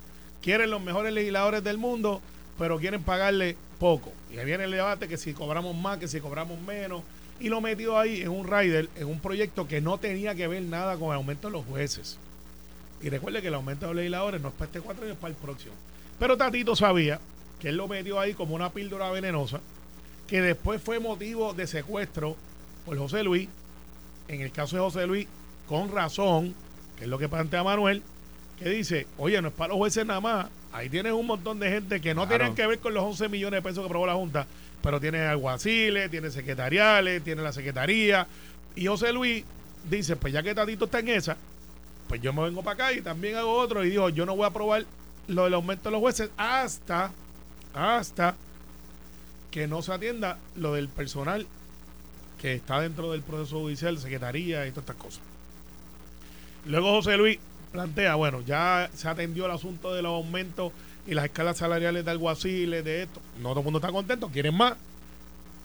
Quieren los mejores legisladores del mundo, pero quieren pagarle poco. Y ahí viene el debate que si cobramos más, que si cobramos menos. Y lo metió ahí en un rider, en un proyecto que no tenía que ver nada con el aumento de los jueces. Y recuerde que el aumento de los legisladores no es para este cuatro años, es para el próximo. Pero Tatito sabía que él lo metió ahí como una píldora venenosa, que después fue motivo de secuestro por José Luis. En el caso de José Luis, con razón, que es lo que plantea Manuel, que dice, oye, no es para los jueces nada más. Ahí tienes un montón de gente que no Claro. tienen que ver con los 11 millones de pesos que aprobó la Junta, pero tiene alguaciles, tiene secretariales, tiene la secretaría. Y José Luis dice, pues ya que Tatito está en esa, pues yo me vengo para acá y también hago otro. Y dijo, yo no voy a aprobar lo del aumento de los jueces hasta, hasta que no se atienda lo del personal que está dentro del proceso judicial, secretaría y todas estas cosas. Luego José Luis plantea, bueno, ya se atendió el asunto de los aumentos y las escalas salariales de alguaciles, de esto. No todo el mundo está contento, quieren más.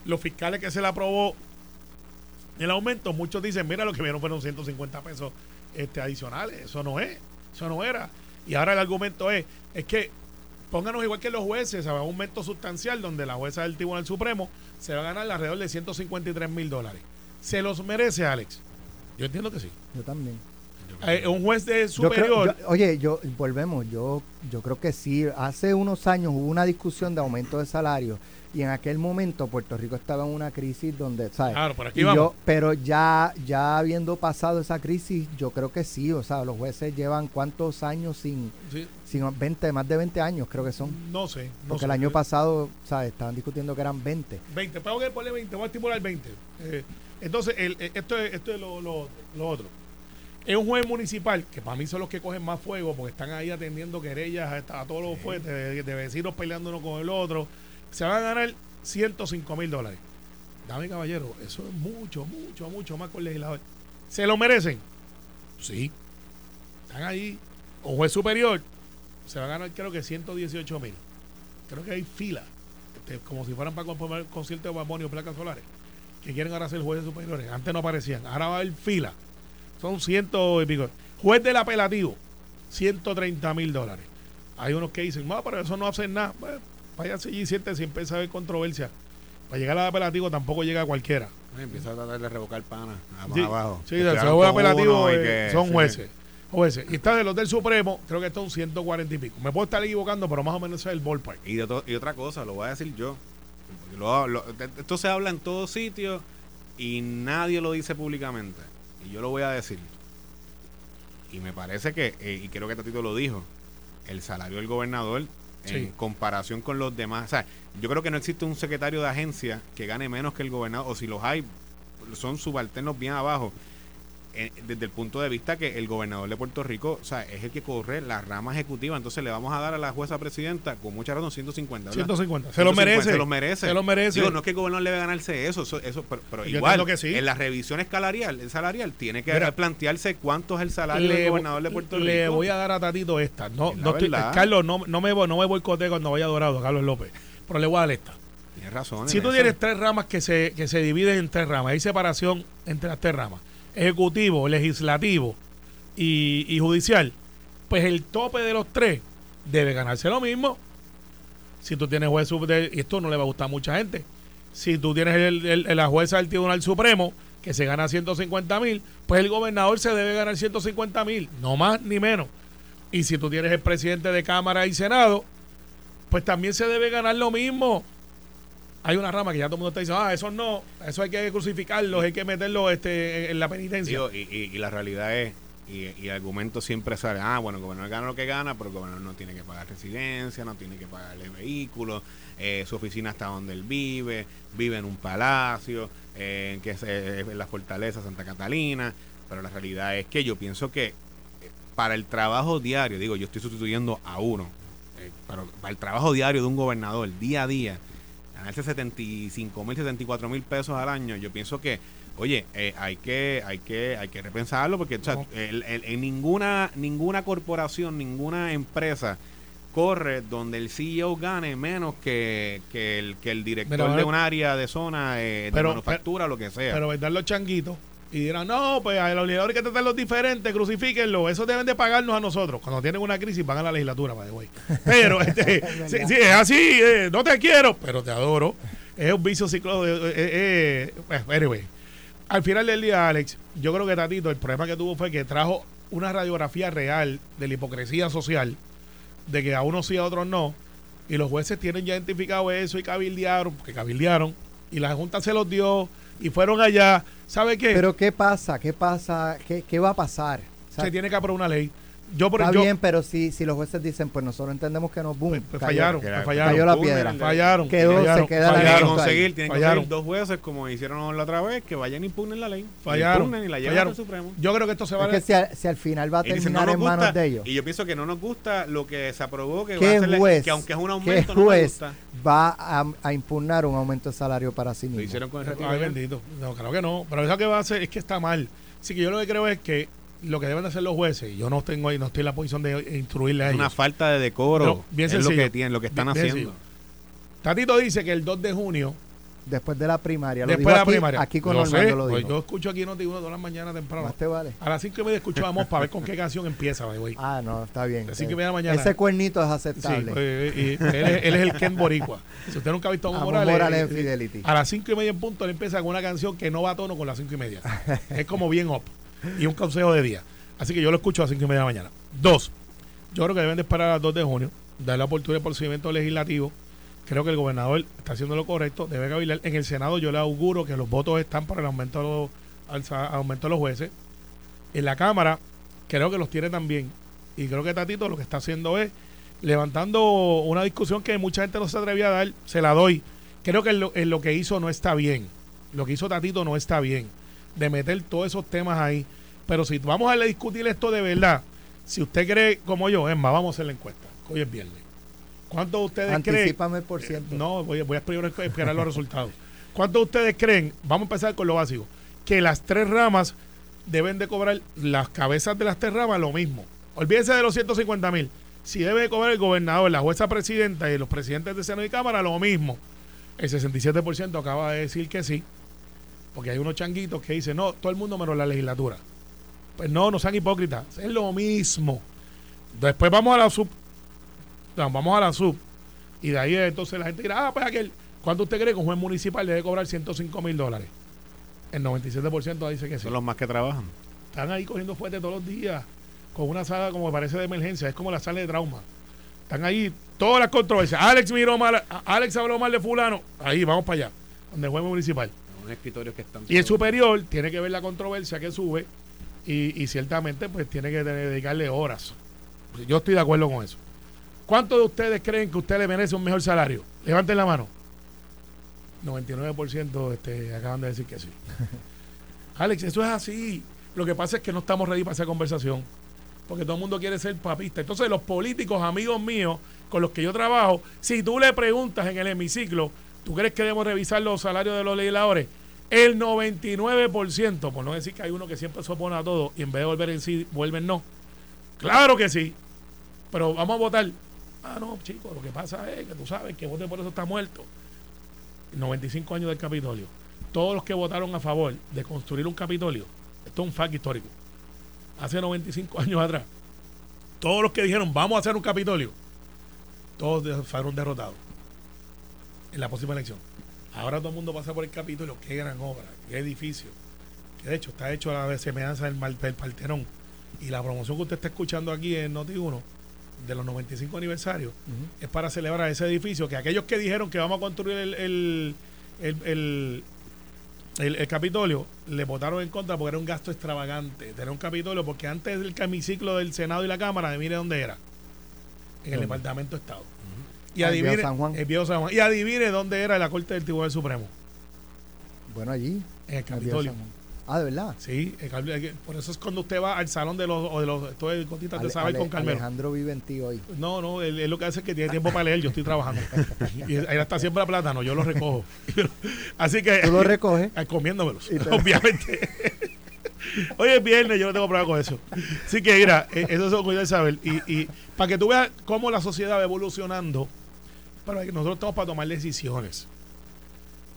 Los fiscales que se le aprobó el aumento, muchos dicen, mira, lo que vieron fueron 150 pesos este, adicionales. Eso no es, eso no era. Y ahora el argumento es, es que pónganos igual que los jueces, a un aumento sustancial donde la jueza del Tribunal Supremo se va a ganar alrededor de 153 mil dólares. ¿Se los merece, Alex? Yo entiendo que sí. Yo también. Eh, un juez de Yo creo- superior. yo- oye, yo volvemos, yo yo creo que sí. Hace unos años hubo una discusión de aumento de salario y en aquel momento Puerto Rico estaba en una crisis donde, ¿sabes? claro, por aquí Y vamos. yo, pero ya ya habiendo pasado esa crisis, yo creo que sí, o sea, los jueces llevan cuántos años sin Sí, sin 20, más de 20 años creo que son. no sé. No Porque sé. el año pasado, ¿sabes? Estaban discutiendo que eran 20. 20, pero que ponle 20, voy a estimular 20. Eh, entonces, el- eh, esto es, esto es lo, lo- lo otro. Es un juez municipal, que para mí son los que cogen más fuego, porque están ahí atendiendo querellas a, a todos los fuertes, de, de vecinos peleando uno con el otro. Se van a ganar 105 mil dólares. Dame, caballero, eso es mucho, mucho, mucho más con el legislador. ¿Se lo merecen? Sí. Están ahí. Un juez superior se va a ganar, creo que 118 mil. Creo que hay fila, este, como si fueran para conformar concierto de Babonio placas solares, que quieren ahora ser jueces superiores. Antes no aparecían, ahora va a haber fila. Son ciento y pico. Juez del apelativo, 130 mil dólares. Hay unos que dicen, no, pero eso no hacen nada. Bueno, váyanse allí y y empieza a haber controversia. Para llegar al apelativo tampoco llega cualquiera. Empieza a tratar de revocar pana Sí, abajo. Sí, el apelativo eh, que- son sí. jueces. Jueces. Y está de los del Supremo, creo que son 140 y pico. Me puedo estar equivocando, pero más o menos ese es el ballpark. Y, de y otra cosa, lo voy a decir yo. lo- lo- esto se habla en todos sitios y nadie lo dice públicamente. Y yo lo voy a decir. Y me parece que, eh, y creo que Tatito lo dijo, el salario del gobernador Sí. en comparación con los demás. O sea, yo creo que no existe un secretario de agencia que gane menos que el gobernador, o si los hay, son subalternos bien abajo. Eh, desde el punto de vista que el gobernador de Puerto Rico, o sea, es el que corre la rama ejecutiva, entonces le vamos a dar a la jueza presidenta con mucha razón 150. ¿verdad? 150. Se lo 150, merece. Se lo merece. Se lo merece. Digo, no es que el gobernador debe ganarse eso, eso, eso pero, igual, entiendo que sí. en la revisión salarial, el salarial tiene que Mira, plantearse cuánto es el salario del gobernador de Puerto Rico. le voy a dar a Tatito esta. No, Es no estoy-. Carlos, no, no, me, no me boicotee cuando vaya dorado, Carlos López. Pero le voy a dar esta. Tienes razón. Si tú eso. tienes tres ramas que se, que se dividen en tres ramas, hay separación entre las tres ramas, ejecutivo, legislativo y, judicial, pues el tope de los tres debe ganarse lo mismo. Si tú tienes juez y esto no le va a gustar a mucha gente, si tú tienes el, el- la jueza del Tribunal Supremo que se gana 150 mil, pues el gobernador se debe ganar 150 mil, no más ni menos. Y si tú tienes el presidente de Cámara y Senado, pues también se debe ganar lo mismo hay una rama que ya todo el mundo está diciendo, ah, eso no, eso hay que crucificarlos, hay que meterlos este, en, la penitencia. Y, y- la realidad es, y, y el argumento siempre sale, ah, bueno, el gobernador gana lo que gana, pero el gobernador no tiene que pagar residencia, no tiene que pagarle vehículos, eh, su oficina está donde él vive, vive en un palacio, eh, que es eh, en la fortaleza Santa Catalina, pero la realidad es que yo pienso que eh, para el trabajo diario, digo, yo estoy sustituyendo a uno, eh, pero para el trabajo diario de un gobernador, día a día, ganarse 75 mil, 74 mil pesos al año, yo pienso que, oye, eh, hay que hay que hay que repensarlo porque o sea, No. el- el- en ninguna ninguna corporación, ninguna empresa corre donde el CEO gane menos que, que el que el director de un área de zona eh, de Pero- manufactura lo que sea. Pero vendrán los changuitos y dirán, no, pues a los legisladores hay que tratarlos diferentes, crucifíquenlo, eso deben de pagarnos a nosotros. Cuando tienen una crisis van a la legislatura, the way. Pero, este, sí, sí, es así, eh, no te quiero, pero te adoro. Es un vicio ciclo de... eh, eh, eh, anyway. Al final del día, Alex, yo creo que Tatito, el problema que tuvo fue que trajo una radiografía real de la hipocresía social, de que a unos sí, a otros no, y los jueces tienen ya identificado eso y cabildearon, porque cabildearon, y la Junta se los dio, y fueron allá. ¿Sabe qué? Pero ¿qué pasa? ¿Qué pasa? ¿Qué, qué va a pasar? O sea, se tiene que aprobar una ley. Yo, por está yo- bien, pero si, si los jueces dicen, pues nosotros entendemos que no, boom, pues, pues cayó. fallaron, la- fallaron. cayó la piedra. Fallaron. Quedó, se fallaron, queda la tienen que fallaron, conseguir, tienen que Fallaron. conseguir dos jueces como hicieron la otra vez que vayan y impugnen la ley. La Fallaron. impugnen y la llevan fallaron. al Supremo. Yo creo que esto se va Es a... que si al, si al final va a Y dicen, terminar no en nos manos gusta, de ellos, Y yo pienso que no nos gusta lo que se aprobó, que, va a ¿qué hacerle- juez, que aunque es un qué aumento, no me juez gusta. va a, a impugnar un aumento de salario para sí Lo mismo? hicieron con el retiro. Ay, bendito. No, creo que no. Pero eso que va a hacer es que está mal. Así que yo lo que creo es que lo que deben de hacer los jueces, y yo no tengo ahí, no estoy en la posición de instruirle a Es una ellos. falta de decoro. No, bien es lo que tienen, lo que están Bien- haciendo. sencillo. Tatito dice que el 2 de junio, Después de la primaria. Lo después de la aquí, primaria, Aquí con lo Orlando sé, lo pues dijo. yo escucho aquí Noti uno todas las mañanas temprano. Más te vale. A las 5 y media escuchábamos para ver con qué canción empieza, way. Ah, no, está bien. Así Eh, que mañana mañana. Ese cuernito es aceptable. eh, y él, es, él es el Ken Boricua. Si usted nunca ha visto a Amor Amor Morales, Morales en eh, Fidelity. a las 5 y media en punto él empieza con una canción que no va a tono con las 5 y media. es como bien up. Y un consejo de día. Así que yo lo escucho a las 5 y media de la mañana. Dos, yo creo que deben de esperar a las 2 de junio, dar la oportunidad de procedimiento legislativo. Creo que el gobernador está haciendo lo correcto, debe cavilar. En el Senado yo le auguro que los votos están para el aumento de los, alza- aumento de los jueces. En la Cámara creo que los tiene también. Y creo que Tatito lo que está haciendo es levantando una discusión que mucha gente no se atrevía a dar, se la doy. Creo que en lo, en lo que hizo no está bien. Lo que hizo Tatito no está bien. De meter todos esos temas ahí. Pero si vamos a discutir esto de verdad, si usted cree como yo, es más, vamos a hacer la encuesta. Hoy es viernes. ¿Cuántos de ustedes creen? Anticípame el por ciento. No, voy, a- voy a primero esperar los resultados. ¿Cuántos de ustedes creen? Vamos a empezar con lo básico. Que las tres ramas deben de cobrar, las cabezas de las tres ramas, lo mismo. Olvídense de los 150 mil. Si debe de cobrar el gobernador, la jueza presidenta y los presidentes de Senado y Cámara, lo mismo. El 67% acaba de decir que sí. Porque hay unos changuitos que dicen, no, todo el mundo menos la legislatura. Pues no, no sean hipócritas. Es lo mismo. Después vamos a la sub. no, vamos a la sub. Y de ahí entonces la gente dirá, ah, pues aquel. ¿Cuánto usted cree que un juez municipal debe cobrar 105 mil dólares? El 97% dice que sí. Son los más que trabajan. Están ahí cogiendo fuerte todos los días con una sala como parece de emergencia. Es como la sala de trauma. Están ahí todas las controversias. Alex miró mal, Alex habló mal de fulano. Ahí, vamos para allá, donde el juez municipal. Son escritorios que están. Y el superior tiene que ver la controversia que sube y, y ciertamente pues tiene que dedicarle horas. Yo estoy de acuerdo con eso. ¿Cuántos de ustedes creen que usted le merece un mejor salario? Levanten la mano. 99% este, acaban de decir que sí. Alex, eso es así. Lo que pasa es que no estamos ready para esa conversación. Porque todo el mundo quiere ser papista. Entonces, los políticos, amigos míos, con los que yo trabajo, si tú le preguntas en el hemiciclo, ¿tú crees que debemos revisar los salarios de los legisladores? El 99%, por no decir que hay uno que siempre se opone a todo y en vez de volver en sí, vuelven no. Claro que sí. Pero vamos a votar. Ah, no, chicos, lo que pasa es que tú sabes que vote por eso está muerto. 95 años del Capitolio. Todos los que votaron a favor de construir un Capitolio, esto es un fact histórico. Hace 95 años atrás, todos los que dijeron vamos a hacer un Capitolio, todos fueron derrotados en la próxima elección. Ahora todo el mundo pasa por el Capitolio. Qué gran obra, qué edificio. Que de hecho está hecho a la semejanza del, del Partenón. Y la promoción que usted está escuchando aquí en Noti1 de los 95 aniversarios es para celebrar ese edificio que aquellos que dijeron que vamos a construir el, el, el, el- Capitolio le votaron en contra porque era un gasto extravagante tener un Capitolio porque antes del camiciclo del Senado y la Cámara, mire dónde era. En el. Departamento de Estado. Y adivine, San Juan. San Juan. Y adivine dónde era la Corte del Tribunal Supremo. Bueno, allí. En el Capitolio. Ah, de verdad. Sí, el por eso es cuando usted va al salón de los, o de los, esto es gotitas de Ale- saber con Carmelo. Alejandro vive en ti hoy. No, no, él, él lo que hace es que tiene tiempo para leer, yo estoy trabajando. y él está siempre a plátano, yo lo recojo. Así que. Tú lo recoges. Ah, comiéndomelos, te- obviamente. Hoy es viernes, yo no tengo problema con eso. Así que mira, eh, eso es lo que saber. Y, y para que tú veas cómo la sociedad va evolucionando, para que nosotros estamos para tomar decisiones.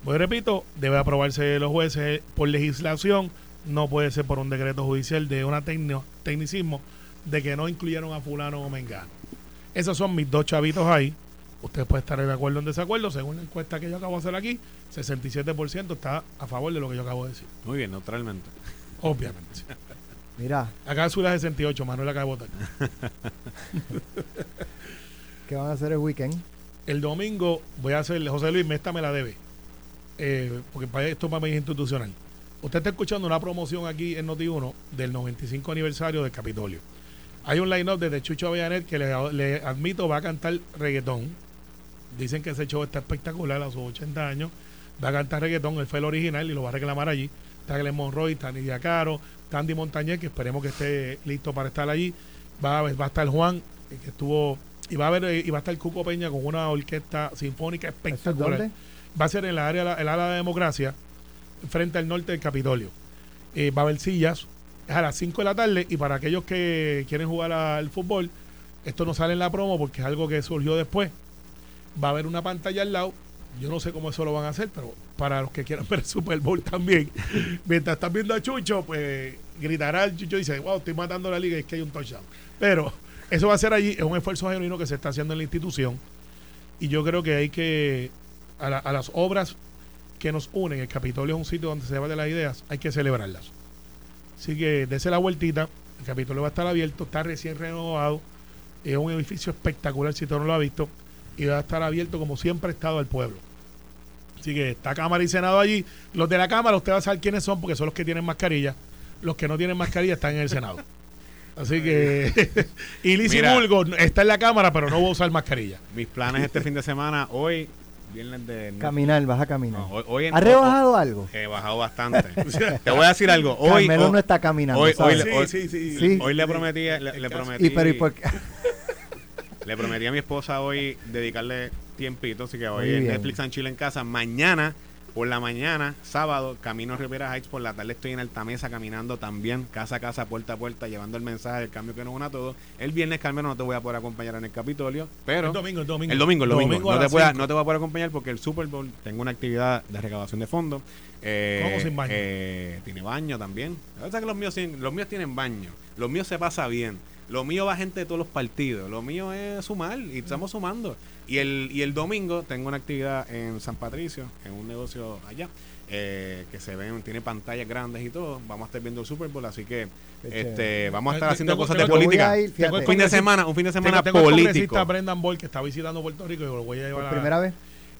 Pues repito, debe aprobarse los jueces por legislación, no puede ser por un decreto judicial de una tecno- tecnicismo de que no incluyeron a fulano o mengano. Esos son mis dos chavitos ahí. Usted puede estar de acuerdo o en desacuerdo. Según la encuesta que yo acabo de hacer aquí, 67% está a favor de lo que yo acabo de decir. Muy bien, neutralmente. Obviamente. Mira, Acá sube la 68, Manuel acaba de votar. ¿qué van a hacer el weekend? El domingo voy a hacer, José Luis, esta me la debe. Eh, porque para esto para mí institucional. Usted está escuchando una promoción aquí en Noti1 del 95 aniversario del Capitolio. Hay un line-up desde Chucho Avellanet que le, admito va a cantar reggaetón. Dicen que ese show está espectacular a sus 80 años. Va a cantar reggaetón, él fue el original y lo va a reclamar allí. Está Glenn Monroy, está Nidia Caro, está Montañez, que esperemos que esté listo para estar allí. Va, va a estar Juan, eh, que estuvo, y va a haber, eh, y va a estar Cuco Peña con una orquesta sinfónica ¿Esto es espectacular. Va a ser en la área, el área de democracia, frente al norte del Capitolio. Eh, va a haber sillas, es a las 5 de la tarde, y para aquellos que quieren jugar al fútbol, esto no sale en la promo porque es algo que surgió después. Va a haber una pantalla al lado. Yo no sé cómo eso lo van a hacer, pero para los que quieran ver el Super Bowl también, mientras están viendo a Chucho, pues gritará el Chucho y dice, wow, estoy matando la liga y es que hay un touchdown. Pero eso va a ser allí, es un esfuerzo genuino que se está haciendo en la institución. Y yo creo que hay que, a, la- a las obras que nos unen, el Capitolio es un sitio donde se debaten las ideas, hay que celebrarlas. Así que dése la vueltita, el Capitolio va a estar abierto, está recién renovado, es un edificio espectacular si usted no lo ha visto, y va a estar abierto como siempre ha estado al pueblo. Así que está Cámara y Senado allí. Los de la Cámara, usted va a saber quiénes son porque son los que tienen mascarilla. Los que no tienen mascarilla están en el Senado. Así que. y Lizzie Mira. Bulgo está en la Cámara, pero no va a usar mascarilla. Mis planes este fin de semana, hoy, viernes de... Caminar, vas a caminar. No, hoy, hoy en- ¿Has rebajado algo? He bajado bastante. Te voy a decir algo. Hoy, Carmelo hoy- no está caminando. hoy- le- hoy- sí, sí. Sí. hoy le prometí, le, le prometí, y pero ¿y por qué? le prometí a mi esposa hoy dedicarle tiempito, así que hoy en. Netflix and Chill en casa. Mañana, por la mañana, sábado, camino a Rivera Heights, por la tarde estoy en Altamesa caminando también, casa a casa, puerta a puerta, llevando el mensaje del cambio que nos une a todos. El viernes, Carmen, no te voy a poder acompañar en el Capitolio, pero... el domingo, el domingo. El domingo, el domingo. no, te pueda- no te voy a poder acompañar porque el Super Bowl tengo una actividad de recaudación de fondos. Eh, ¿Cómo sin baño? eh, tiene baño también. La verdad es que los míos, los míos tienen baño. Los míos se pasa bien. Lo mío va gente de todos los partidos. Lo mío es sumar y estamos sumando. Y el, y el domingo tengo una actividad en San Patricio, en un negocio allá, eh, que se ven, tiene pantallas grandes y todo. Vamos a estar viendo el Super Bowl, así que este, vamos a estar haciendo tengo- cosas tengo- de política. ir, el Un fin de semana, un fin de Tengo, semana tengo el político. congresista Brendan Boy que está visitando Puerto Rico y lo voy a llevar por a- primera vez.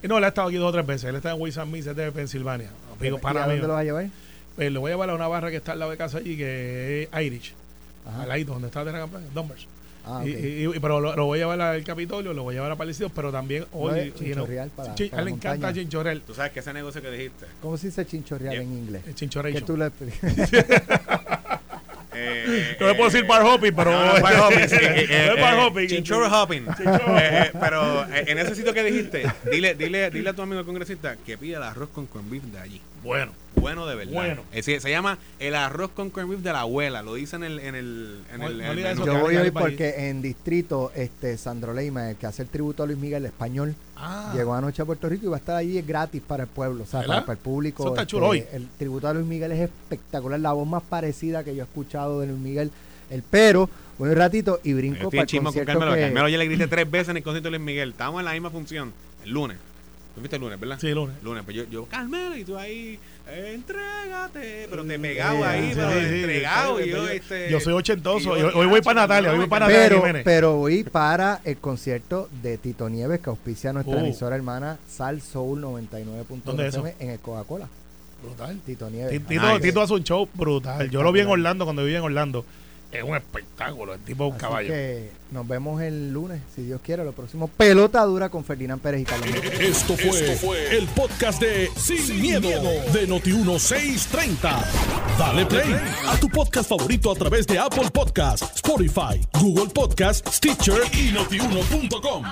Eh, No, él ha estado aquí dos o tres veces. Él está en Wisconsin, Miss, es de Pensilvania. Amigo, ¿Y para a mí. dónde lo vas a llevar? Pues lo voy a llevar a una barra que está al lado de casa allí, que es Irish. Ajá. Al ladito, donde está la campaña, Dumbers. Ah, Y- ok. y- y- pero lo, lo voy a llevar al Capitolio, lo voy a llevar a Palestinos, pero también No hoy. know, chinchorreal para- para a él le encanta chinchorreal. Tú sabes que ese negocio que dijiste. ¿Cómo se dice chinchorreal Yeah. en inglés? El Que tú le Eh, No le puedo decir bar hopping, pero. No, no es bar hopping, sí, eh, eh, No es bar eh, hopping. Chinchorro hopping. Eh, eh, pero eh, en ese sitio que dijiste, dile, dile, dile a tu amigo congresista que pida el arroz con corn beef de allí. Bueno, Bueno de verdad. Bueno. Es decir, se llama el arroz con corn beef de la abuela. Lo dice en el, en el, en No- el, no en el eso, Yo voy hoy Cali, porque en distrito, este Sandro Leima, el que hace el tributo a Luis Miguel, el español, ah, llegó anoche a Puerto Rico y va a estar allí gratis para el pueblo, o sea, para, para el público. Eso está este, chulo hoy. El tributo a Luis Miguel es espectacular, la voz más parecida que yo he escuchado de Luis Miguel. El pero, voy un ratito y Yo brinco estoy para el chismo con concierto Carmelo. que- Carmelo ya le grité tres veces en el concierto de Luis Miguel. Estábamos en la misma función. El lunes. ¿Tú viste el lunes, verdad? sí, lunes. Lunes, pues yo, yo, Carmelo, y tú ahí, eh, entrégate, pero te pegado Eh, ahí, sí, pero sí, entregado, sí, y yo, este... Yo soy ochentoso. y yo, hoy hoy voy para "Chacho, Natalia, hoy voy para Natalia pero, pero voy para el concierto de Tito Nieves que auspicia nuestra Uh. emisora hermana Sal Soul 99.9 ¿Dónde es eso? FM en el Coca-Cola. Brutal. Tito Nieves. Ti- Tito. Tito hace un show brutal. Yo lo vi en. Orlando cuando vivía en Orlando. Es un espectáculo. El tipo es un Así caballo. que nos vemos el lunes, si Dios quiere, lo próximo. Pelota dura con Ferdinand Pérez y Carlos. Esto fue, el podcast de Sin, miedo, de Noti1630. Dale play a tu podcast favorito a través de Apple Podcasts, Spotify, Google Podcasts, Stitcher y notiuno.com.